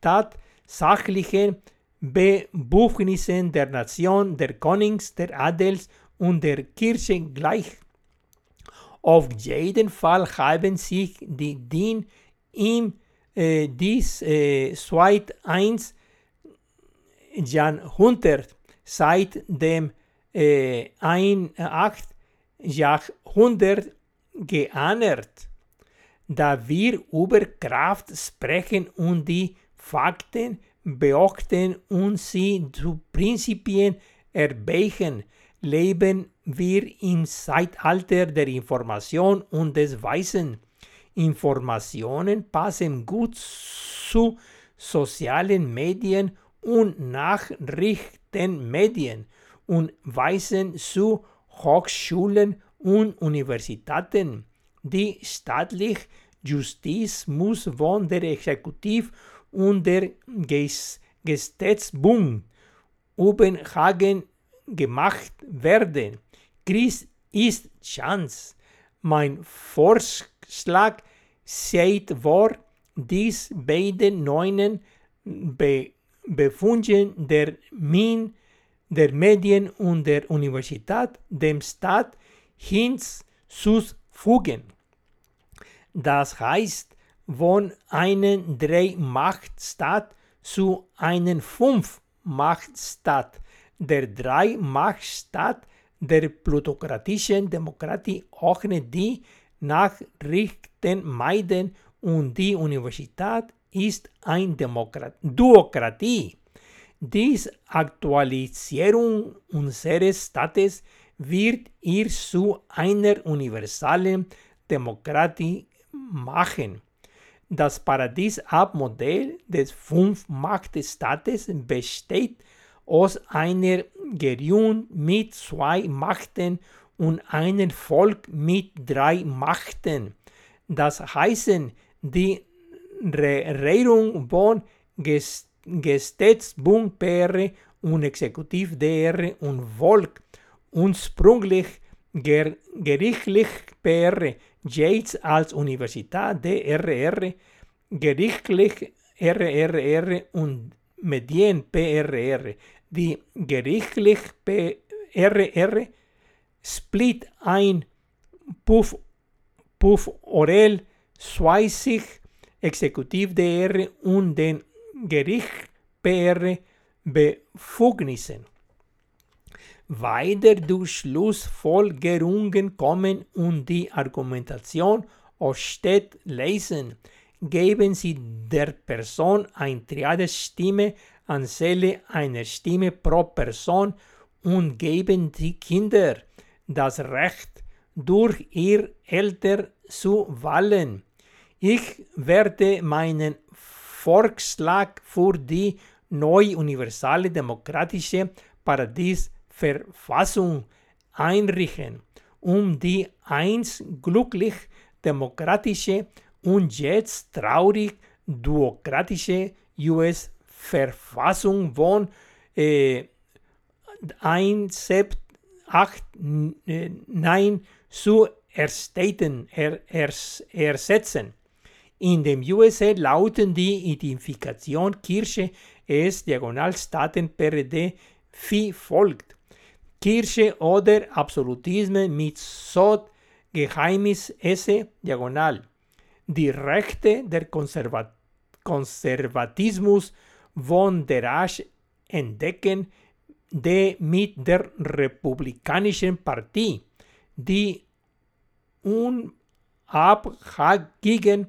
tatsächlichen Befugnissen der Nation, der Königs, der Adels und der Kirche gleich. Auf jeden Fall haben sich die DIN im äh, dies äh, seit 1 Jahrhundert seit dem äh, ein acht Jahrhundert geändert. Da wir über Kraft sprechen und die Fakten beachten und sie zu Prinzipien erbeichen, leben wir im Zeitalter der Information und des Weisen. Informationen passen gut zu sozialen Medien und Nachrichtenmedien und weisen zu Hochschulen und Universitäten. Die staatliche Justiz muss von der Exekutiv und der Gesetzbung Ubenhagen gemacht werden. Chris ist Chance. Mein Vorschlag sieht vor, dies beiden neuen Be Befunden der Min der Medien und der Universität dem Staat hinzufügen. Das heißt, von einem Drei-Macht-Staat zu einem Fünf-Macht-Staat. Der Drei-Macht-Staat der plutokratischen Demokratie ohne die Nachrichten meiden und die Universität ist eine Demokrat Duokratie. Dies Aktualisierung unseres Staates wird ihr zu einer universalen Demokratie machen. Das Paradies-Ab-Modell des Fünf-Macht-Staates besteht aus einer Regierung mit zwei Machten und einem Volk mit drei Machten. Das heißt, die Regierung von Gesetzbund PR und Exekutiv DR und Volk ursprünglich ger gerichtlich PR Yates als Universität DRR, gerichtlich RRR und Medien PRR. Die gerichtlich PRR split ein Puff, Puff Orel, Schweizig, Exekutiv DR und den Gericht PR Befugnissen. Weiter durch Schlussfolgerungen kommen und die Argumentation aussteht lesen, geben Sie der Person ein Triadestimme anstelle einer Stimme pro Person und geben die Kinder das Recht, durch ihr Eltern zu wählen. Ich werde meinen Vorschlag für die neue universale demokratische Paradiesverfassung einrichten, um die einst glücklich demokratische und jetzt traurig duokratische US-Verfassung von äh, 189 zu erstatten, er, er, ersetzen. In dem USA lauten die Identifikation Kirche es Diagonalstaaten PRD wie folgt. Kirche oder Absolutismus mit Sod Geheimnis esse diagonal. Die Rechte der Konservat Konservatismus von der Asch entdecken, die mit der Republikanischen Partie, die unabhängigen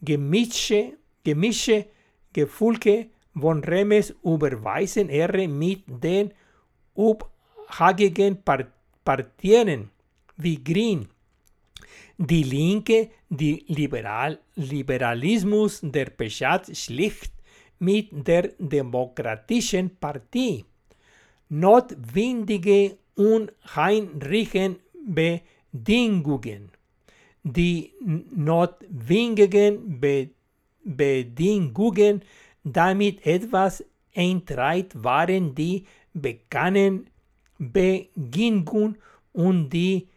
Gemische, Gemische Gefühle von Remes überweisen er mit den unabhängigen Partien wie Green, die Linke, die Liberal Liberalismus der Beschat schlicht mit der Demokratischen Partie. Notwendige und heinrichen Bedingungen. Die notwendigen Be Bedingungen, damit etwas eintritt, waren die bekannten Bedingungen und die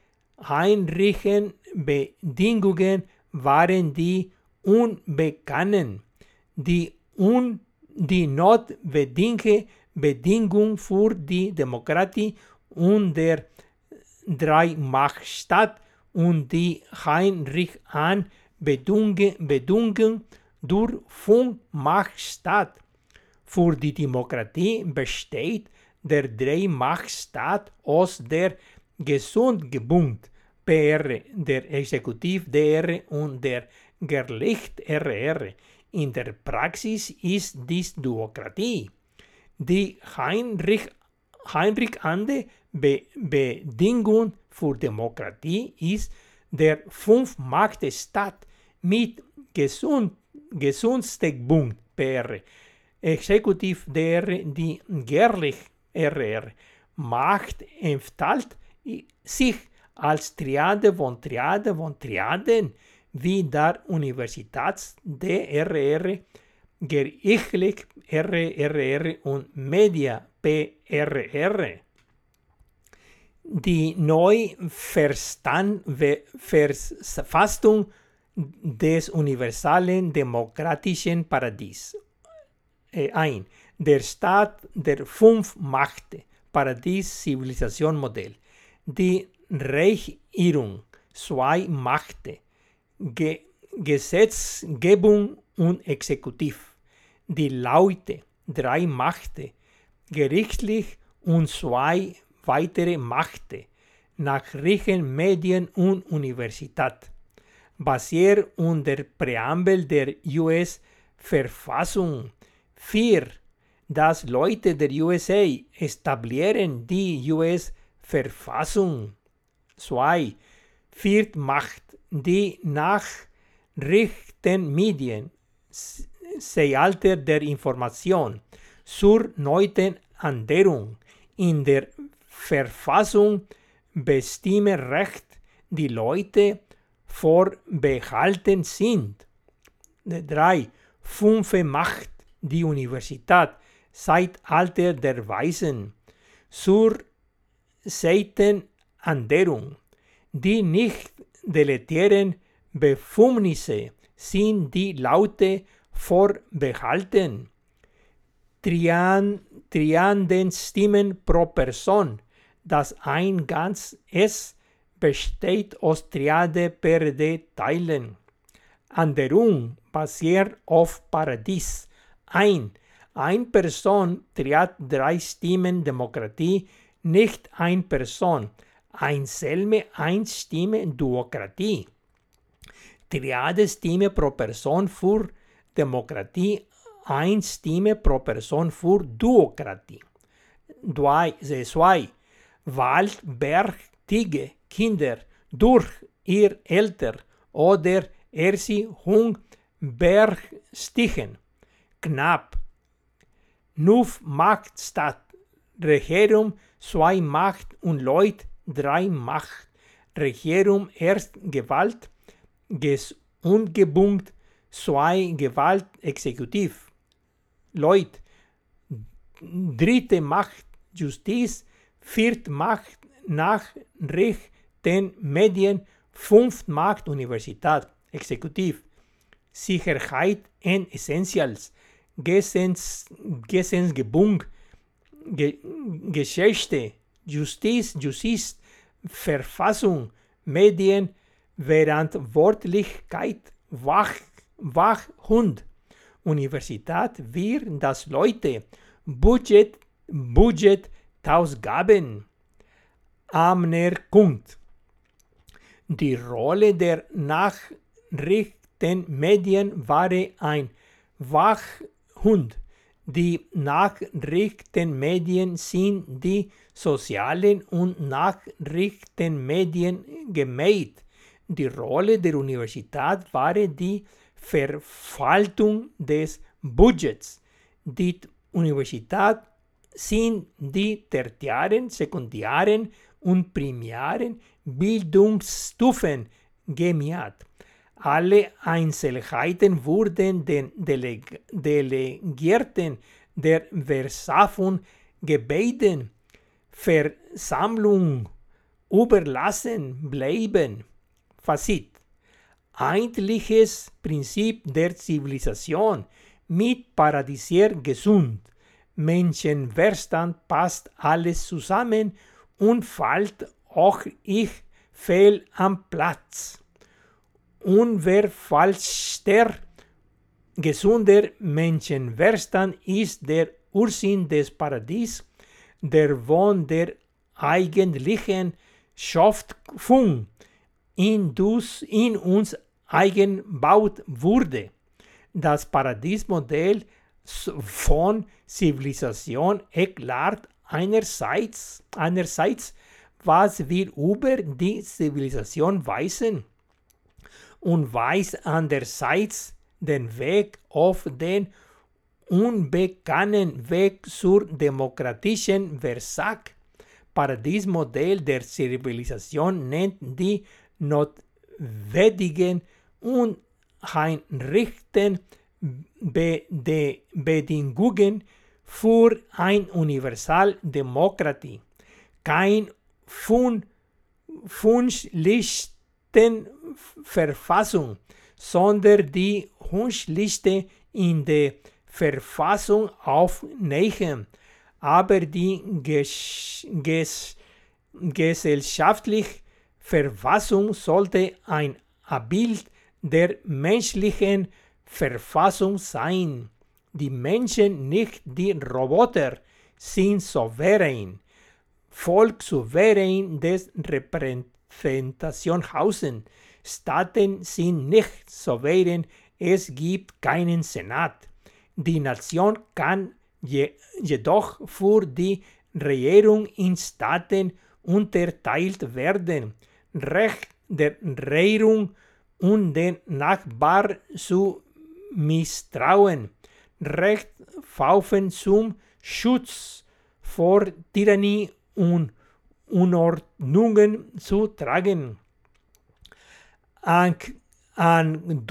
heinrichen Bedingungen waren die unbekannten. Die, un, die notwendige Bedingung für die Demokratie und der Dreimachtstaat und die Heinrich an Bedingungen durch Funkmachtstaat. Für die Demokratie besteht der Dreimachtstaat aus der Gesundgebund PR, der Exekutiv DR und der Gericht RR. In der Praxis ist dies Duokratie. Die Heinrich, Heinrich Ande Be Bedingung für Demokratie ist der Fünf-Macht-Staat mit Gesund Gesundsteckbund PR, Exekutiv DR, die Gerlich RR. Macht entfaltet sich als Triade von Triade von Triaden wie der Universitäts DRR, Gerichtlich RRR und Media PRR. Die Neuverfassung des universalen demokratischen Paradies. Äh, ein. Der Staat der fünf Machte, Paradies Zivilisation Modell. Die Regierung, zwei Machte, Ge Gesetzgebung und Exekutiv. Die Leute, drei Machte, gerichtlich und zwei weitere Machte, Nachrichten, Medien und Universität. Basiert unter Präambel der US-Verfassung 4 dass Leute der USA etablieren die US-Verfassung. 2. Viertmacht, die Nachrichtenmedien, Zeitalter der Information, zur neunten Änderung in der Verfassung bestimme Recht, die Leute vorbehalten sind. 3. Fünfte Macht, die Universität, Zeitalter der Weisen, zur Seitenänderung. Die nicht deletären Befumnisse sind die Laute vorbehalten. Trian, trianden Stimmen pro Person, das ein ganz es besteht aus Triade per de Teilen. Anderung basiert auf Paradies. Ein, ein Person triad drei Stimmen Demokratie, nicht ein Person. Ein Selme, ein Stimme Duokratie. Triade Stimme pro Person für Demokratie, ein Stimme pro Person für Duokratie. Zwei, zwei. Wald, Berg, Tige, Kinder durch ihr Eltern oder Erziehung bergstigen. Knapp. Nuf Macht statt. Regierung zwei Macht und Leut drei Macht. Regierung erst Gewalt, ges ungebungt, zwei Gewalt exekutiv. Leut, dritte Macht, Justiz, vierte Macht, Nachrichten, Medien, fünfte Macht, Universität, Exekutiv. Sicherheit und Essentials, Gesens, Gesensgebung, Ge Geschichte, Justiz, Justiz, Verfassung, Medien, Verantwortlichkeit, Wach, Wachhund, Universität, wir, das Leute, Budget, Budget, Ausgaben, Anerkung. Die Rolle der Nachrichtenmedien war ein Wachhund. Die Nachrichtenmedien sind die sozialen und Nachrichtenmedien gemäht. Die Rolle der Universität war die Verwaltung des Budgets. Die Universität sind die tertiaren, sekundären und primären Bildungsstufen gemiert. Alle Einzelheiten wurden den Deleg Delegierten der Versammlung gebeten, Versammlung überlassen bleiben. Fazit. Eigentliches Prinzip der Zivilisation mit Paradisier gesund. Menschenverstand passt alles zusammen und fällt auch ich fehl am Platz unverfälschter, gesunder Menschenverstand ist der Ursinn des Paradies, der Wohn der eigentlichen Schöpfung in, in uns eingebaut wurde. Das Paradiesmodell von Zivilisation erklärt einerseits, einerseits, was wir über die Zivilisation wissen und weist andererseits den Weg auf den unbekannten Weg zur demokratischen Versag. Paradiesmodell der Zivilisation nennt die notwendigen und einrichten Be Bedingungen für ein Universaldemokratie. Kein Fun Wunschlicht Verfassung, sondern die Wunschliste in der Verfassung aufnehmen. Aber die ges ges gesellschaftliche Verfassung sollte ein Abbild der menschlichen Verfassung sein. Die Menschen, nicht die Roboter, sind souverän. Volk souverän des Repräsentanten Repräsentationshausen. Staaten sind nicht souverän, es gibt keinen Senat. Die Nation kann je, jedoch für die Regierung in Staaten unterteilt werden. Recht der Regierung und den Nachbar zu misstrauen. Recht Pfaufen zum Schutz vor Tyrannie und Unordnungen zu tragen. An, an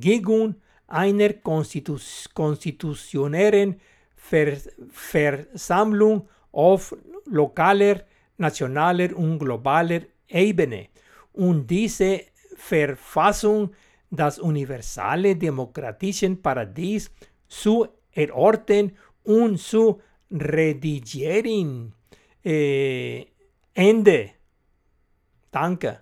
gegen einer Konstitus konstitutionellen Ver Versammlung auf lokaler, nationaler und globaler Ebene. Und diese Verfassung das universale demokratische Paradies zu erorten und zu redigieren. Äh, Ende. Danke.